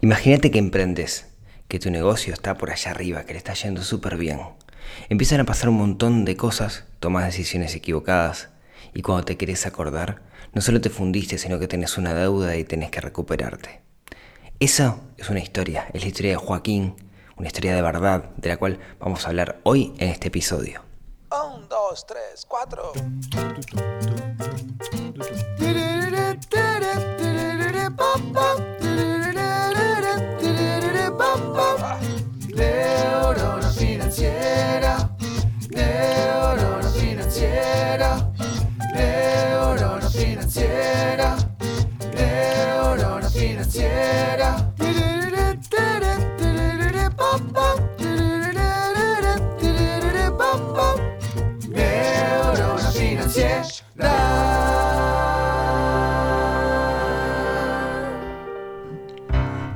Imagínate que emprendes, que tu negocio está por allá arriba, que le está yendo súper bien. Empiezan a pasar un montón de cosas, tomas decisiones equivocadas y cuando te querés acordar, no solo te fundiste, sino que tenés una deuda y tenés que recuperarte. Esa es una historia, es la historia de Joaquín, una historia de verdad, de la cual vamos a hablar hoy en este episodio. Un, dos, tres, cuatro.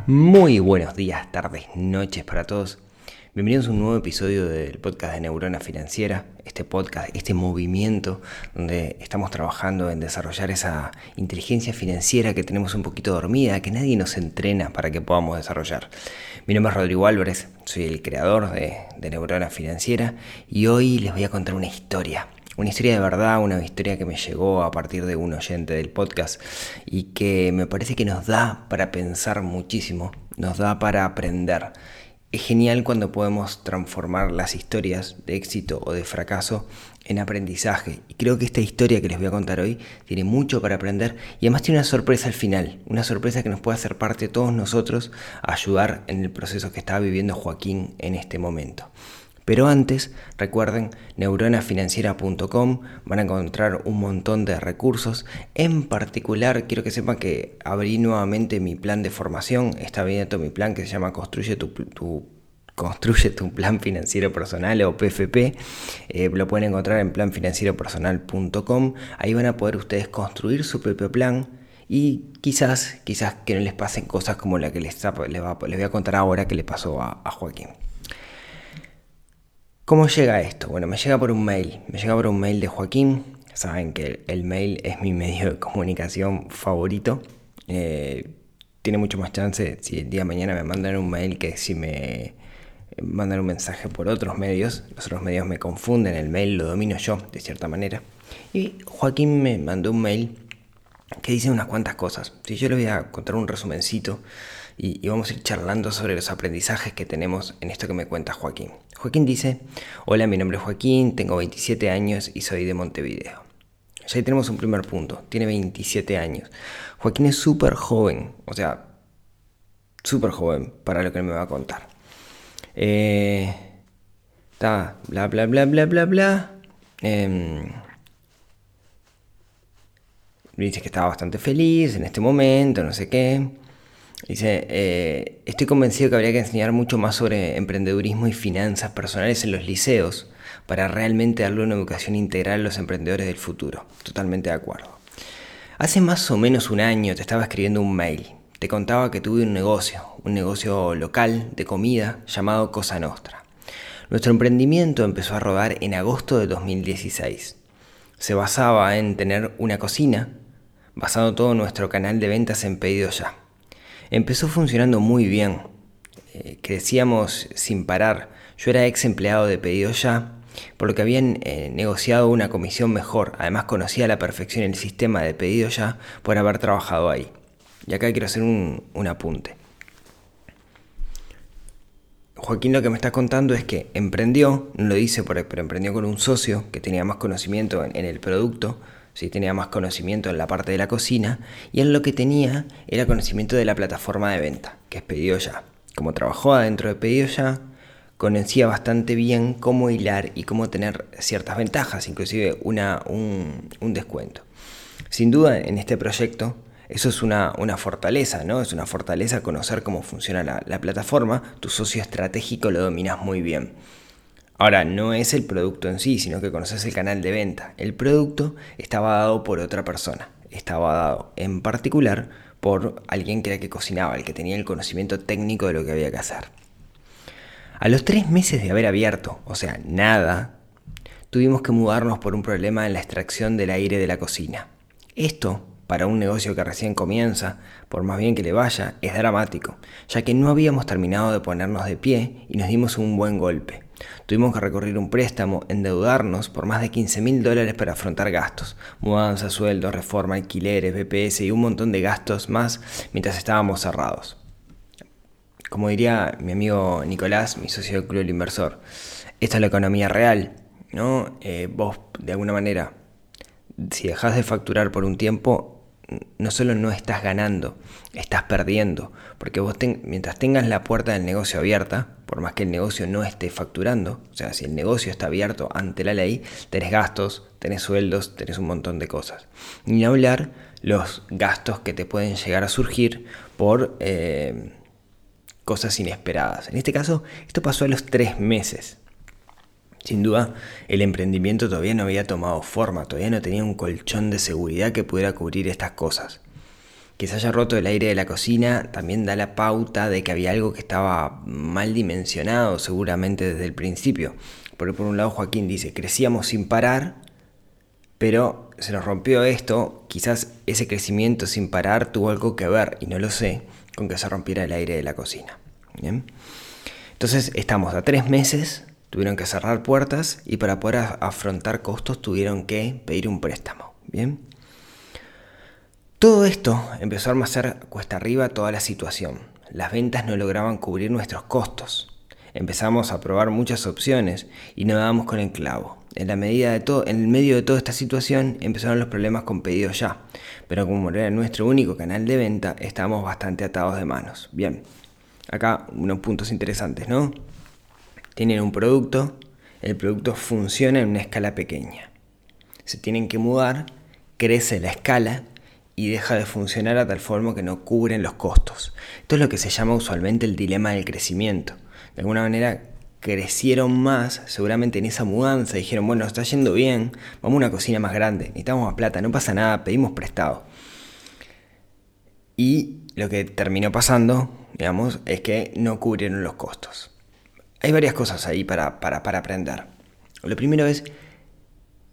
Muy buenos días, tardes, noches para todos. Bienvenidos a un nuevo episodio del podcast de Neurona Financiera, este podcast, este movimiento donde estamos trabajando en desarrollar esa inteligencia financiera que tenemos un poquito dormida, que nadie nos entrena para que podamos desarrollar. Mi nombre es Rodrigo Álvarez, soy el creador de, de Neurona Financiera y hoy les voy a contar una historia. Una historia de verdad, una historia que me llegó a partir de un oyente del podcast y que me parece que nos da para pensar muchísimo, nos da para aprender. Es genial cuando podemos transformar las historias de éxito o de fracaso en aprendizaje. Y creo que esta historia que les voy a contar hoy tiene mucho para aprender y además tiene una sorpresa al final. Una sorpresa que nos puede hacer parte de todos nosotros ayudar en el proceso que está viviendo Joaquín en este momento. Pero antes, recuerden, neuronafinanciera.com van a encontrar un montón de recursos. En particular, quiero que sepan que abrí nuevamente mi plan de formación. Está abierto mi plan que se llama Construye tu, tu plan financiero personal o PFP. Eh, lo pueden encontrar en planfinancieropersonal.com. Ahí van a poder ustedes construir su propio plan y quizás, quizás que no les pasen cosas como la que les, va, les voy a contar ahora que le pasó a Joaquín. ¿Cómo llega esto? Bueno, me llega por un mail. Me llega por un mail de Joaquín. Saben que el mail es mi medio de comunicación favorito. Eh, tiene mucho más chance si el día de mañana me mandan un mail que si me mandan un mensaje por otros medios. Los otros medios me confunden, el mail lo domino yo, de cierta manera. Y Joaquín me mandó un mail que dice unas cuantas cosas. Si yo le voy a contar un resumencito y, vamos a ir charlando sobre los aprendizajes que tenemos en esto que me cuenta Joaquín. Joaquín dice, hola, mi nombre es Joaquín, tengo 27 años y soy de Montevideo. Ya ahí tenemos un primer punto, tiene 27 años. Joaquín es súper joven, o sea, súper joven para lo que me va a contar. Eh, está, bla, bla, bla, bla, bla, bla. Eh, dice que estaba bastante feliz en este momento, no sé qué. Dice, eh, estoy convencido que habría que enseñar mucho más sobre emprendedurismo y finanzas personales en los liceos para realmente darle una educación integral a los emprendedores del futuro. Totalmente de acuerdo. Hace más o menos un año te estaba escribiendo un mail. Te contaba que tuve un negocio, un negocio local de comida llamado Cosa Nostra. Nuestro emprendimiento empezó a rodar en agosto de 2016. Se basaba en tener una cocina, basado todo nuestro canal de ventas en pedido ya empezó funcionando muy bien. Eh, crecíamos sin parar. Yo era ex empleado de pedido ya, por lo que habían eh, negociado una comisión mejor. Además conocía a la perfección el sistema de pedido ya por haber trabajado ahí. Y acá quiero hacer un, un apunte. Joaquín lo que me está contando es que emprendió, no lo dice, pero emprendió con un socio que tenía más conocimiento en, en el producto, ¿sí? tenía más conocimiento en la parte de la cocina y él lo que tenía era conocimiento de la plataforma de venta, que es Pedido Ya. Como trabajó adentro de Pedido Ya, conocía bastante bien cómo hilar y cómo tener ciertas ventajas, inclusive una, un, un descuento. Sin duda, en este proyecto, eso es una, una, fortaleza, ¿no? Es una fortaleza conocer cómo funciona la, la plataforma, tu socio estratégico lo dominas muy bien. Ahora, no es el producto en sí, sino que conoces el canal de venta. El producto estaba dado por otra persona. Estaba dado en particular por alguien que era que cocinaba, el que tenía el conocimiento técnico de lo que había que hacer. A los tres meses de haber abierto, o sea, nada, tuvimos que mudarnos por un problema en la extracción del aire de la cocina. Esto para un negocio que recién comienza, por más bien que le vaya, es dramático, ya que no habíamos terminado de ponernos de pie y nos dimos un buen golpe. Tuvimos que recurrir un préstamo, endeudarnos por más de 15 mil dólares para afrontar gastos, mudanza, sueldos, reforma, alquileres, BPS y un montón de gastos más mientras estábamos cerrados. Como diría mi amigo Nicolás, mi socio del Club Inversor, esta es la economía real, ¿no? Eh, vos, de alguna manera, si dejas de facturar por un tiempo, no solo no estás ganando, estás perdiendo. Porque vos mientras tengas la puerta del negocio abierta, por más que el negocio no esté facturando, o sea, si el negocio está abierto ante la ley, tenés gastos, tenés sueldos, tenés un montón de cosas. Ni hablar los gastos que te pueden llegar a surgir por eh, cosas inesperadas. En este caso, esto pasó a los tres meses. Sin duda, el emprendimiento todavía no había tomado forma, todavía no tenía un colchón de seguridad que pudiera cubrir estas cosas. Que se haya roto el aire de la cocina también da la pauta de que había algo que estaba mal dimensionado seguramente desde el principio. Porque por un lado Joaquín dice, crecíamos sin parar, pero se nos rompió esto, quizás ese crecimiento sin parar tuvo algo que ver, y no lo sé, con que se rompiera el aire de la cocina. Entonces estamos a tres meses tuvieron que cerrar puertas y para poder afrontar costos tuvieron que pedir un préstamo. Bien. Todo esto empezó a hacer cuesta arriba toda la situación. Las ventas no lograban cubrir nuestros costos. Empezamos a probar muchas opciones y no dábamos con el clavo. En, la medida de todo, en el medio de toda esta situación empezaron los problemas con pedidos ya, pero como era nuestro único canal de venta, estábamos bastante atados de manos. Bien, acá unos puntos interesantes, ¿no? Tienen un producto, el producto funciona en una escala pequeña. Se tienen que mudar, crece la escala y deja de funcionar a tal forma que no cubren los costos. Esto es lo que se llama usualmente el dilema del crecimiento. De alguna manera crecieron más, seguramente en esa mudanza, dijeron, bueno, está yendo bien, vamos a una cocina más grande, necesitamos más plata, no pasa nada, pedimos prestado. Y lo que terminó pasando, digamos, es que no cubrieron los costos. Hay varias cosas ahí para, para, aprender. Lo primero es,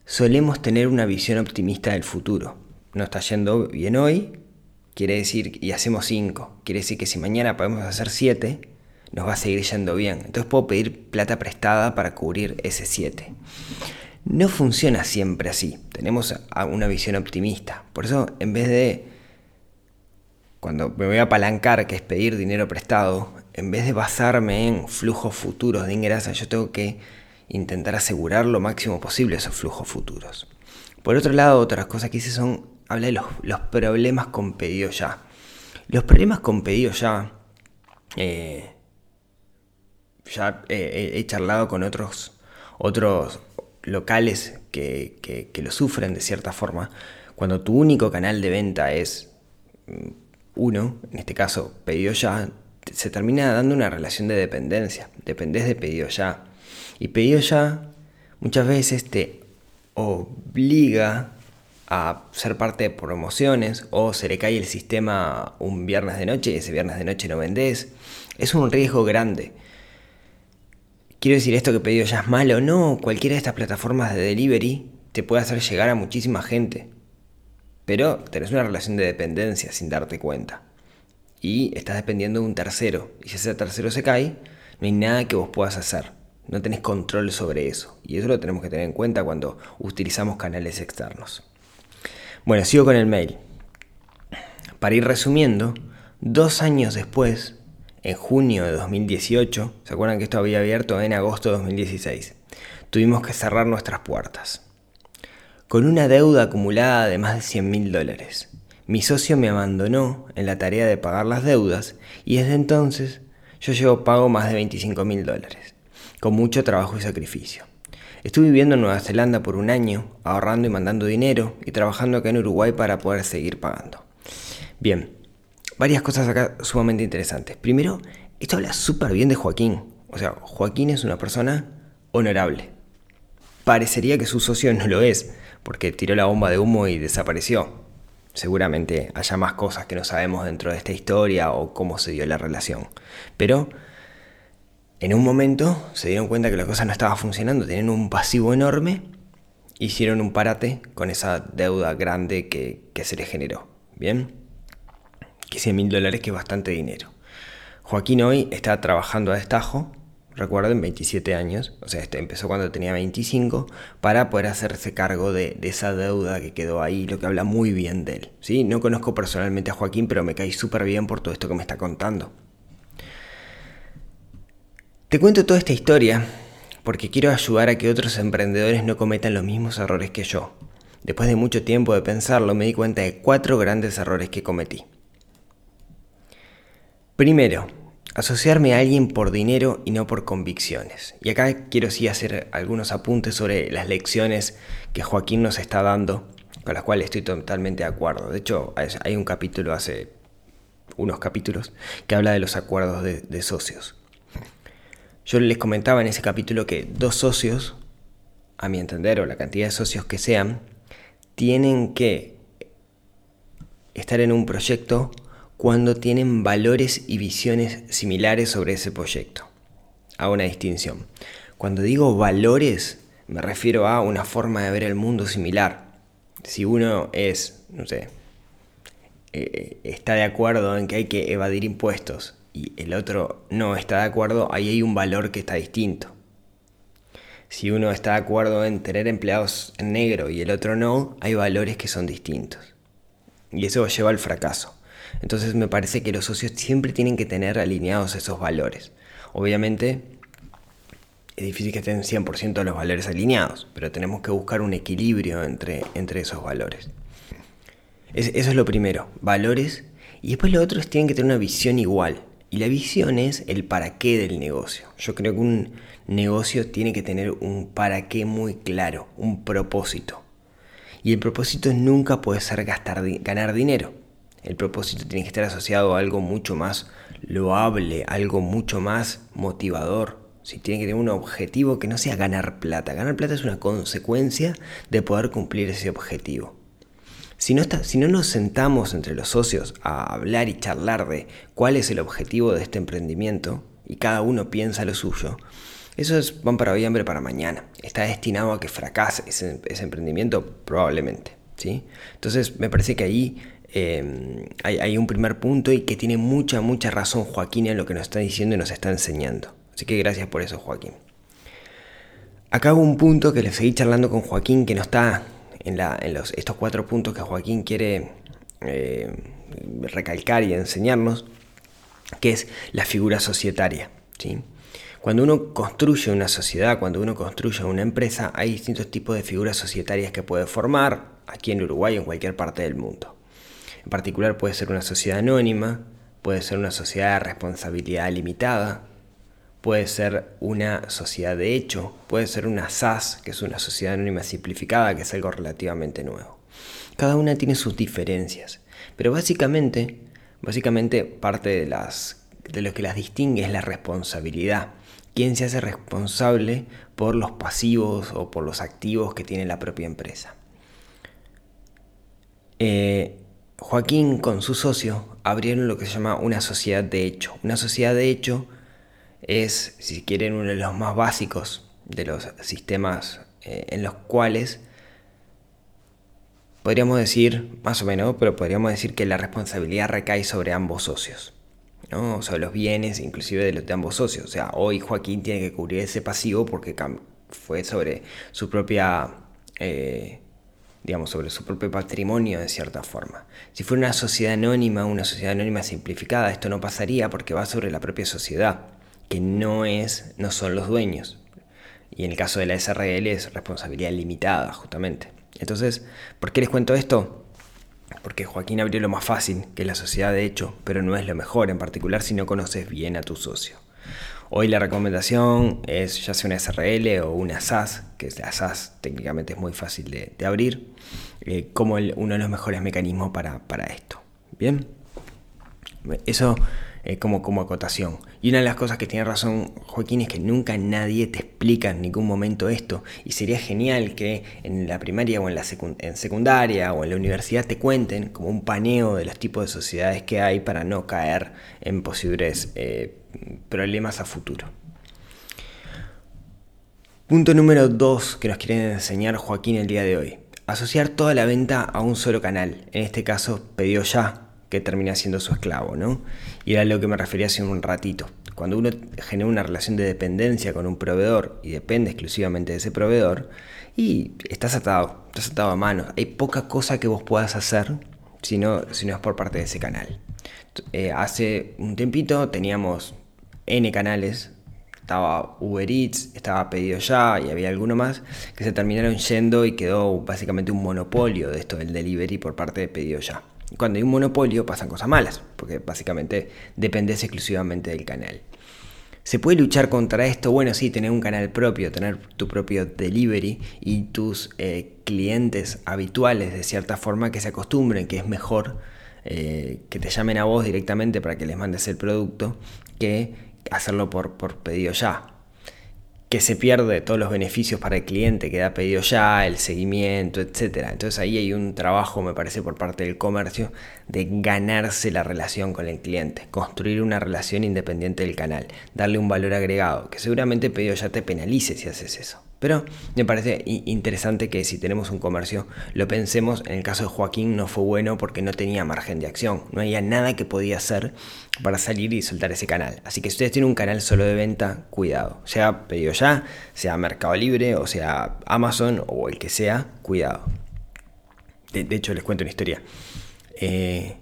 solemos tener una visión optimista del futuro. No está yendo bien hoy, quiere decir, y hacemos 5, quiere decir que si mañana podemos hacer 7, nos va a seguir yendo bien. Entonces puedo pedir plata prestada para cubrir ese 7. No funciona siempre así. Tenemos una visión optimista. Por eso, en vez de, cuando me voy a apalancar, que es pedir dinero prestado, en vez de basarme en flujos futuros de ingresos, yo tengo que intentar asegurar lo máximo posible esos flujos futuros. Por otro lado, otras cosas que hice son, habla de los, problemas con pedido ya. Los problemas con pedido ya, eh, ya he charlado con otros, otros locales que, que lo sufren de cierta forma. Cuando tu único canal de venta es mm, uno, en este caso pedido ya, se termina dando una relación de dependencia. Dependés de pedido ya. Y pedido ya muchas veces te obliga a ser parte de promociones o se le cae el sistema un viernes de noche y ese viernes de noche no vendés. Es un riesgo grande. Quiero decir esto que pedido ya es malo, no, cualquiera de estas plataformas de delivery te puede hacer llegar a muchísima gente. Pero tenés una relación de dependencia sin darte cuenta y estás dependiendo de un tercero. Y si ese tercero se cae, no hay nada que vos puedas hacer. No tenés control sobre eso. Y eso lo tenemos que tener en cuenta cuando utilizamos canales externos. Bueno, sigo con el mail. Para ir resumiendo, dos años después, en junio de 2018, ¿se acuerdan que esto había abierto en agosto de 2016? Tuvimos que cerrar nuestras puertas. Con una deuda acumulada de más de 100 mil dólares mi socio me abandonó en la tarea de pagar las deudas y desde entonces yo llevo pago más de 25 mil dólares, con mucho trabajo y sacrificio. Estuve viviendo en Nueva Zelanda por un año, ahorrando y mandando dinero y trabajando acá en Uruguay para poder seguir pagando. Bien, varias cosas acá sumamente interesantes. Primero, esto habla súper bien de Joaquín. O sea, Joaquín es una persona honorable. Parecería que su socio no lo es, porque tiró la bomba de humo y desapareció. Seguramente haya más cosas que no sabemos dentro de esta historia o cómo se dio la relación. Pero en un momento se dieron cuenta que la cosa no estaba funcionando, tenían un pasivo enorme, hicieron un parate con esa deuda grande que, se les generó. ¿bien? Que 100 mil dólares que es bastante dinero. Joaquín hoy está trabajando a destajo, recuerden, 27 años, o sea, este empezó cuando tenía 25, para poder hacerse cargo de, esa deuda que quedó ahí, lo que habla muy bien de él. ¿sí? No conozco personalmente a Joaquín, pero me cae súper bien por todo esto que me está contando. Te cuento toda esta historia porque quiero ayudar a que otros emprendedores no cometan los mismos errores que yo. Después de mucho tiempo de pensarlo, me di cuenta de cuatro grandes errores que cometí. Primero, asociarme a alguien por dinero y no por convicciones. Y acá quiero sí hacer algunos apuntes sobre las lecciones que Joaquín nos está dando, con las cuales estoy totalmente de acuerdo. De hecho, hay un capítulo hace unos capítulos que habla de los acuerdos de, de socios. Yo les comentaba en ese capítulo que dos socios, a mi entender, o la cantidad de socios que sean, tienen que estar en un proyecto cuando tienen valores y visiones similares sobre ese proyecto. Hago una distinción. Cuando digo valores, me refiero a una forma de ver el mundo similar. Si uno es, no sé, eh, está de acuerdo en que hay que evadir impuestos y el otro no está de acuerdo, ahí hay un valor que está distinto. Si uno está de acuerdo en tener empleados en negro y el otro no, hay valores que son distintos. Y eso lleva al fracaso. Entonces me parece que los socios siempre tienen que tener alineados esos valores. Obviamente es difícil que estén 100% los valores alineados, pero tenemos que buscar un equilibrio entre, entre esos valores. eso es lo primero, valores. Y después lo otro es tienen que tener una visión igual. Y la visión es el para qué del negocio. Yo creo que un negocio tiene que tener un para qué muy claro, un propósito. Y el propósito nunca puede ser gastar, ganar dinero. El propósito tiene que estar asociado a algo mucho más loable, algo mucho más motivador. Si tiene que tener un objetivo que no sea ganar plata. Ganar plata es una consecuencia de poder cumplir ese objetivo. Si no, está, si no nos sentamos entre los socios a hablar y charlar de cuál es el objetivo de este emprendimiento y cada uno piensa lo suyo, eso es pan para hoy, hambre para mañana. Está destinado a que fracase ese, emprendimiento probablemente. ¿sí? Entonces me parece que ahí em, hay, un primer punto y que tiene mucha, mucha razón Joaquín en lo que nos está diciendo y nos está enseñando. Así que gracias por eso Joaquín. Acá un punto que le seguí charlando con Joaquín que no está en, los, estos cuatro puntos que Joaquín quiere eh, recalcar y enseñarnos, que es la figura societaria. ¿sí? Cuando uno construye una sociedad, cuando uno construye una empresa, hay distintos tipos de figuras societarias que puede formar aquí en Uruguay o en cualquier parte del mundo. En particular puede ser una sociedad anónima, puede ser una sociedad de responsabilidad limitada, puede ser una sociedad de hecho, puede ser una SAS, que es una sociedad anónima simplificada, que es algo relativamente nuevo. Cada una tiene sus diferencias, pero básicamente, básicamente parte de, las, de lo que las distingue es la responsabilidad quién se hace responsable por los pasivos o por los activos que tiene la propia empresa. Eh, Joaquín con su socio abrieron lo que se llama una sociedad de hecho. Una sociedad de hecho es, si quieren, uno de los más básicos de los sistemas eh, en los cuales podríamos decir, más o menos, pero podríamos decir que la responsabilidad recae sobre ambos socios. ¿no? sobre los bienes, inclusive de, los, de ambos socios. O sea, hoy Joaquín tiene que cubrir ese pasivo porque fue sobre su propia, eh, digamos, sobre su propio patrimonio de cierta forma. Si fuera una sociedad anónima, una sociedad anónima simplificada, esto no pasaría porque va sobre la propia sociedad, que no es, no son los dueños. Y en el caso de la SRL es responsabilidad limitada, justamente. Entonces, ¿por qué les cuento esto? porque Joaquín abrió lo más fácil, que es la sociedad de hecho, pero no es lo mejor, en particular si no conoces bien a tu socio. Hoy la recomendación es ya sea una SRL o una SAS, que la SAS técnicamente es muy fácil de, abrir, eh, como uno de los mejores mecanismos para, para esto. Bien, eso eh, como, como acotación. Y una de las cosas que tiene razón Joaquín es que nunca nadie te explica en ningún momento esto. Y sería genial que en la primaria o en la secundaria o en la universidad te cuenten como un paneo de los tipos de sociedades que hay para no caer en posibles eh, problemas a futuro. Punto número 2 que nos quiere enseñar Joaquín el día de hoy. asociar toda la venta a un solo canal, en este caso pedido ya, que termina siendo su esclavo, ¿no? Y era lo que me refería hace un ratito. Cuando uno genera una relación de dependencia con un proveedor y depende exclusivamente de ese proveedor, y estás atado, estás atado a mano. Hay poca cosa que vos puedas hacer si no, si no es por parte de ese canal. Eh, hace un tiempito teníamos N canales, estaba Uber Eats, estaba Pedido Ya y había alguno más que se terminaron yendo y quedó básicamente un monopolio de esto del delivery por parte de Pedido Ya. Cuando hay un monopolio pasan cosas malas, porque básicamente dependes exclusivamente del canal. ¿Se puede luchar contra esto? Bueno, sí, tener un canal propio, tener tu propio delivery y tus eh, clientes habituales de cierta forma que se acostumbren, que es mejor eh, que te llamen a vos directamente para que les mandes el producto que hacerlo por, por pedido ya que se pierde todos los beneficios para el cliente que da pedido ya, el seguimiento, etc. Entonces ahí hay un trabajo, me parece, por parte del comercio de ganarse la relación con el cliente, construir una relación independiente del canal, darle un valor agregado, que seguramente pedido ya te penalice si haces eso. Pero me parece interesante que si tenemos un comercio lo pensemos. En el caso de Joaquín no fue bueno porque no tenía margen de acción. No había nada que podía hacer para salir y soltar ese canal. Así que si ustedes tienen un canal solo de venta, cuidado. Sea pedido ya, sea Mercado Libre, o sea Amazon o el que sea, cuidado. De, hecho, les cuento una historia. Eh,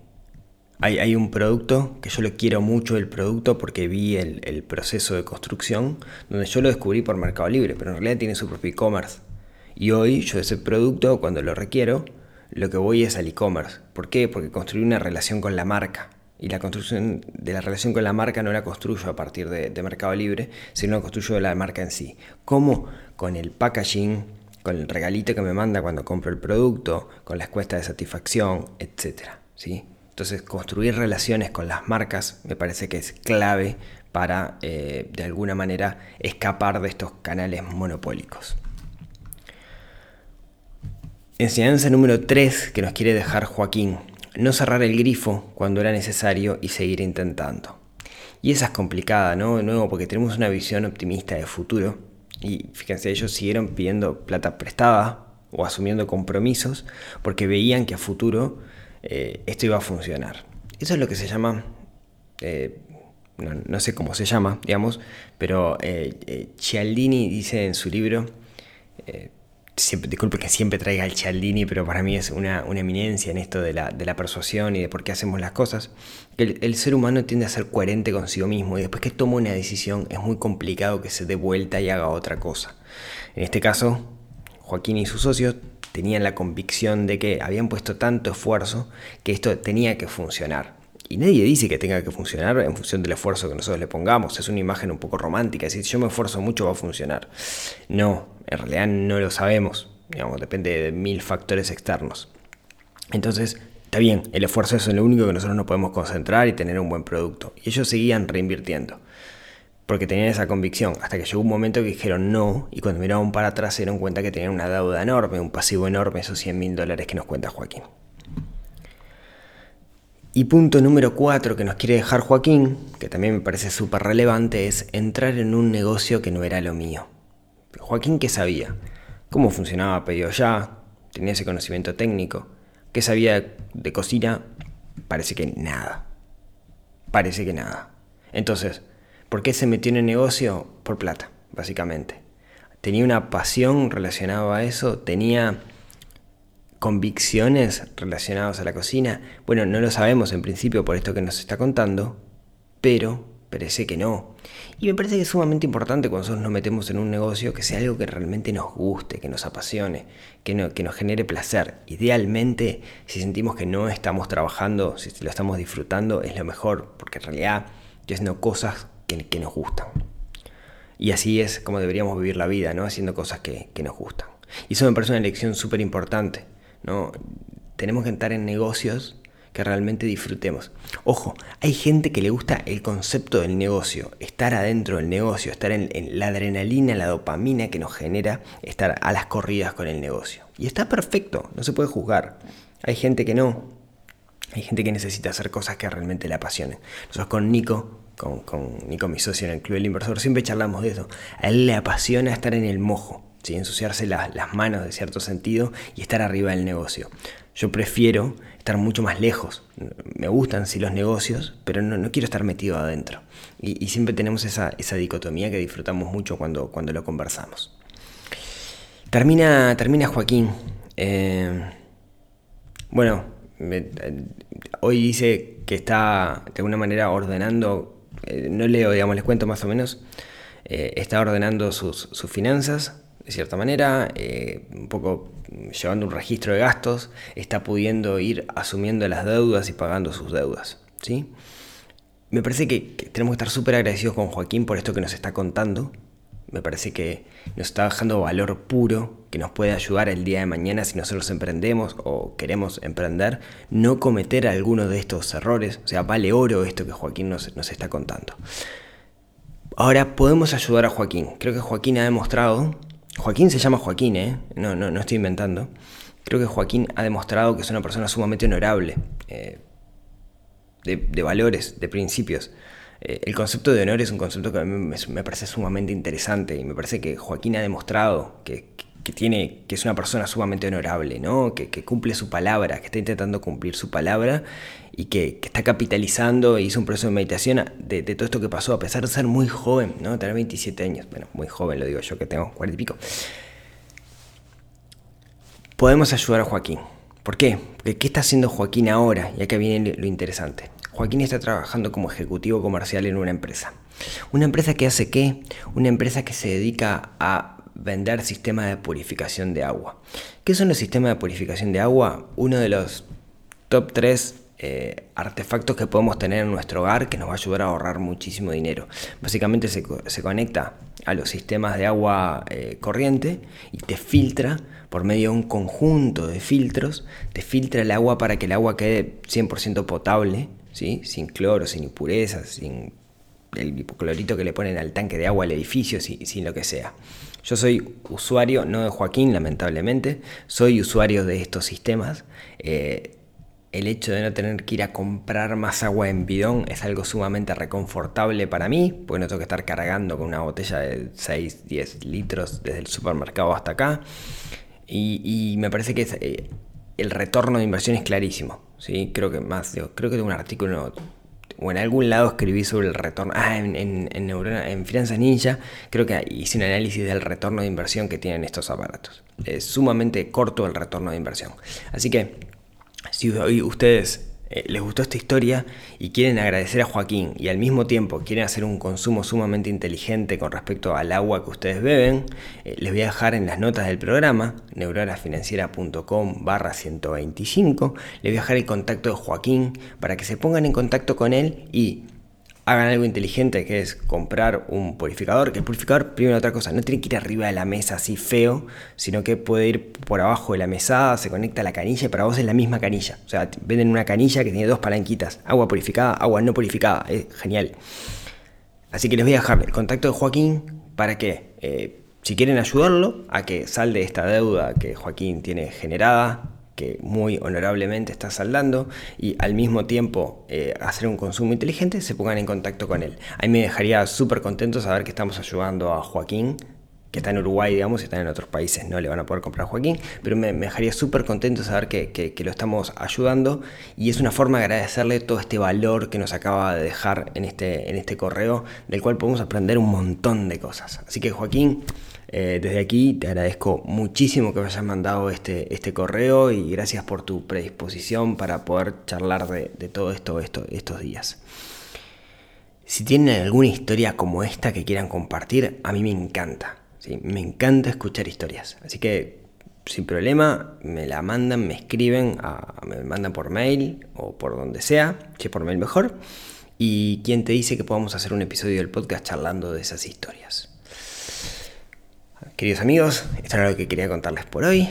hay, un producto que yo lo quiero mucho, el producto, porque vi el, proceso de construcción, donde yo lo descubrí por Mercado Libre, pero en realidad tiene su propio e-commerce. Y hoy yo ese producto, cuando lo requiero, lo que voy es al e-commerce. ¿Por qué? Porque construí una relación con la marca. Y la construcción de la relación con la marca no la construyo a partir de, de Mercado Libre, sino la construyo de la marca en sí. ¿Cómo? Con el packaging, con el regalito que me manda cuando compro el producto, con la encuesta de satisfacción, etc. ¿sí? Entonces, construir relaciones con las marcas me parece que es clave para, eh, de alguna manera, escapar de estos canales monopólicos. Enseñanza número 3 que nos quiere dejar Joaquín. No cerrar el grifo cuando era necesario y seguir intentando. Y esa es complicada, ¿no? De nuevo, porque tenemos una visión optimista de futuro. Y fíjense, ellos siguieron pidiendo plata prestada o asumiendo compromisos porque veían que a futuro eh, esto iba a funcionar. Eso es lo que se llama, eh, no, sé cómo se llama, digamos, pero eh, Cialdini dice en su libro, siempre, disculpe que siempre traiga el Cialdini, pero para mí es una, eminencia en esto de la, persuasión y de por qué hacemos las cosas, que el, ser humano tiende a ser coherente consigo mismo y después que toma una decisión es muy complicado que se dé vuelta y haga otra cosa. En este caso, Joaquín y sus socios tenían la convicción de que habían puesto tanto esfuerzo que esto tenía que funcionar. Y nadie dice que tenga que funcionar en función del esfuerzo que nosotros le pongamos. Es una imagen un poco romántica. Si yo me esfuerzo mucho va a funcionar. No, en realidad no lo sabemos. Digamos, depende de mil factores externos. Entonces, está bien, el esfuerzo es lo único que nosotros nos podemos concentrar y tener un buen producto. Y ellos seguían reinvirtiendo porque tenían esa convicción, hasta que llegó un momento que dijeron no, y cuando miraron para atrás se dieron cuenta que tenían una deuda enorme, un pasivo enorme, esos 100 mil dólares que nos cuenta Joaquín. Y punto número 4 que nos quiere dejar Joaquín, que también me parece súper relevante, es entrar en un negocio que no era lo mío. Joaquín, ¿qué sabía? ¿Cómo funcionaba Pedido Ya? ¿Tenía ese conocimiento técnico? ¿Qué sabía de cocina? Parece que nada. Parece que nada. Entonces, ¿Por qué se metió en el negocio? Por plata, básicamente. Tenía una pasión relacionada a eso, tenía convicciones relacionadas a la cocina. Bueno, no lo sabemos en principio por esto que nos está contando, pero parece que no. Y me parece que es sumamente importante cuando nosotros nos metemos en un negocio que sea algo que realmente nos guste, que nos apasione, que, que nos genere placer. Idealmente, si sentimos que no estamos trabajando, si lo estamos disfrutando, es lo mejor, porque en realidad estoy haciendo cosas que, nos gustan. Y así es como deberíamos vivir la vida, ¿no? Haciendo cosas que, nos gustan. Y eso me parece una lección súper importante, ¿no? Tenemos que entrar en negocios que realmente disfrutemos. Ojo, hay gente que le gusta el concepto del negocio, estar adentro del negocio, estar en, la adrenalina, la dopamina que nos genera estar a las corridas con el negocio. Y está perfecto, no se puede juzgar. Hay gente que no. Hay gente que necesita hacer cosas que realmente le apasionen. Nosotros con Nico con, con, mi socio en el Club del Inversor, siempre charlamos de eso. A él le apasiona estar en el mojo, ensuciarse las manos de cierto sentido y estar arriba del negocio. Yo prefiero estar mucho más lejos. Me gustan sí los negocios, pero no, quiero estar metido adentro. Y, siempre tenemos esa, dicotomía que disfrutamos mucho cuando, cuando lo conversamos. Termina, termina Joaquín. Eh, bueno, hoy dice que está de alguna manera ordenando, eh, no leo, digamos, les cuento más o menos, eh, está ordenando sus, sus, finanzas, de cierta manera, un poco llevando un registro de gastos, está pudiendo ir asumiendo las deudas y pagando sus deudas. ¿sí? Me parece que, tenemos que estar súper agradecidos con Joaquín por esto que nos está contando. Me parece que nos está dejando valor puro nos puede ayudar el día de mañana si nosotros emprendemos o queremos emprender, no cometer alguno de estos errores. O sea, vale oro esto que Joaquín nos, nos está contando. Ahora podemos ayudar a Joaquín. Creo que Joaquín ha demostrado Joaquín se llama Joaquín, ¿eh? No, no, no estoy inventando. Creo que Joaquín ha demostrado que es una persona sumamente honorable, eh, de, valores, de principios. Eh, el concepto de honor es un concepto que a mí me, parece sumamente interesante y me parece que Joaquín ha demostrado que, que tiene, que es una persona sumamente honorable, ¿no? Que, cumple su palabra, que está intentando cumplir su palabra y que, está capitalizando e hizo un proceso de meditación de, todo esto que pasó, a pesar de ser muy joven, ¿no? Tener 27 años, bueno, muy joven lo digo yo que tengo 40 y pico. Podemos ayudar a Joaquín. ¿Por qué? Porque ¿qué está haciendo Joaquín ahora? Y acá viene lo interesante. Joaquín está trabajando como ejecutivo comercial en una empresa. ¿Una empresa que hace qué? Una empresa que se dedica a vender sistemas de purificación de agua. ¿Qué son los sistemas de purificación de agua? Uno de los top 3 eh, artefactos que podemos tener en nuestro hogar que nos va a ayudar a ahorrar muchísimo dinero. Básicamente se, conecta a los sistemas de agua eh, corriente y te filtra por medio de un conjunto de filtros, te filtra el agua para que el agua quede 100% potable, ¿sí? sin cloro, sin impurezas, sin el hipoclorito que le ponen al tanque de agua al edificio, sin lo que sea. Yo soy usuario, no de Joaquín, lamentablemente, soy usuario de estos sistemas. Eh, el hecho de no tener que ir a comprar más agua en bidón es algo sumamente reconfortable para mí, porque no tengo que estar cargando con una botella de 6, 10 litros desde el supermercado hasta acá. Y, me parece que eh, el retorno de inversión es clarísimo. ¿sí? Creo que más, creo que tengo un artículo o en algún lado escribí sobre el retorno. Ah, en, en, en, Finanzas Ninja, creo que hice un análisis del retorno de inversión que tienen estos aparatos. Es sumamente corto el retorno de inversión. Así que, si hoy ustedes eh, les gustó esta historia y quieren agradecer a Joaquín y al mismo tiempo quieren hacer un consumo sumamente inteligente con respecto al agua que ustedes beben, eh, les voy a dejar en las notas del programa, neuronafinanciera.com barra 125, les voy a dejar el contacto de Joaquín para que se pongan en contacto con él y hagan algo inteligente que es comprar un purificador. Que el purificador, primero otra cosa, no tiene que ir arriba de la mesa así feo, sino que puede ir por abajo de la mesada, se conecta a la canilla y para vos es la misma canilla. O sea, venden una canilla que tiene dos palanquitas, agua purificada, agua no purificada, es genial. Así que les voy a dejar el contacto de Joaquín para que, eh, si quieren ayudarlo a que salde esta deuda que Joaquín tiene generada, que muy honorablemente está saldando y al mismo tiempo eh, hacer un consumo inteligente, se pongan en contacto con él. A mí me dejaría súper contento saber que estamos ayudando a Joaquín, que está en Uruguay, digamos, y está en otros países, no le van a poder comprar a Joaquín, pero me, dejaría súper contento saber que, que, lo estamos ayudando y es una forma de agradecerle todo este valor que nos acaba de dejar en este, en este correo, del cual podemos aprender un montón de cosas. Así que Joaquín, eh, desde aquí te agradezco muchísimo que me hayas mandado este, este correo y gracias por tu predisposición para poder charlar de, todo esto, estos días. Si tienen alguna historia como esta que quieran compartir, a mí me encanta. Me encanta escuchar historias. Así que sin problema, me la mandan, me escriben, me mandan por mail o por donde sea, si por mail mejor. Y quien te dice que podamos hacer un episodio del podcast charlando de esas historias. Queridos amigos, esto era lo que quería contarles por hoy.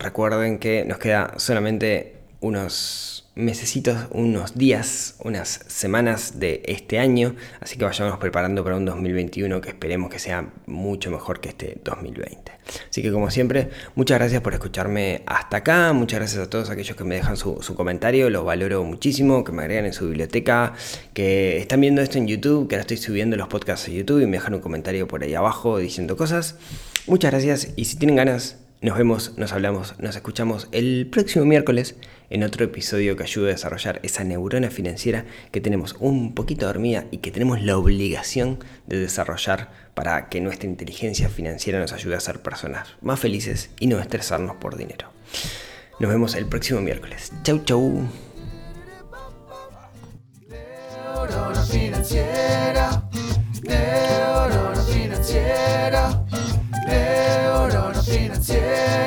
Recuerden que nos queda solamente unos mesecitos, unos días, unas semanas de este año, así que vayamos preparando para un 2021 que esperemos que sea mucho mejor que este 2020. Así que como siempre, muchas gracias por escucharme hasta acá, muchas gracias a todos aquellos que me dejan su, comentario, los valoro muchísimo, que me agregan en su biblioteca, que están viendo esto en YouTube, que ahora estoy subiendo los podcasts a YouTube y me dejan un comentario por ahí abajo diciendo cosas. Muchas gracias y si tienen ganas, nos vemos, nos hablamos, nos escuchamos el próximo miércoles en otro episodio que ayude a desarrollar esa neurona financiera que tenemos un poquito dormida y que tenemos la obligación de desarrollar para que nuestra inteligencia financiera nos ayude a ser personas más felices y no estresarnos por dinero. Nos vemos el próximo miércoles. Chau, chau. 结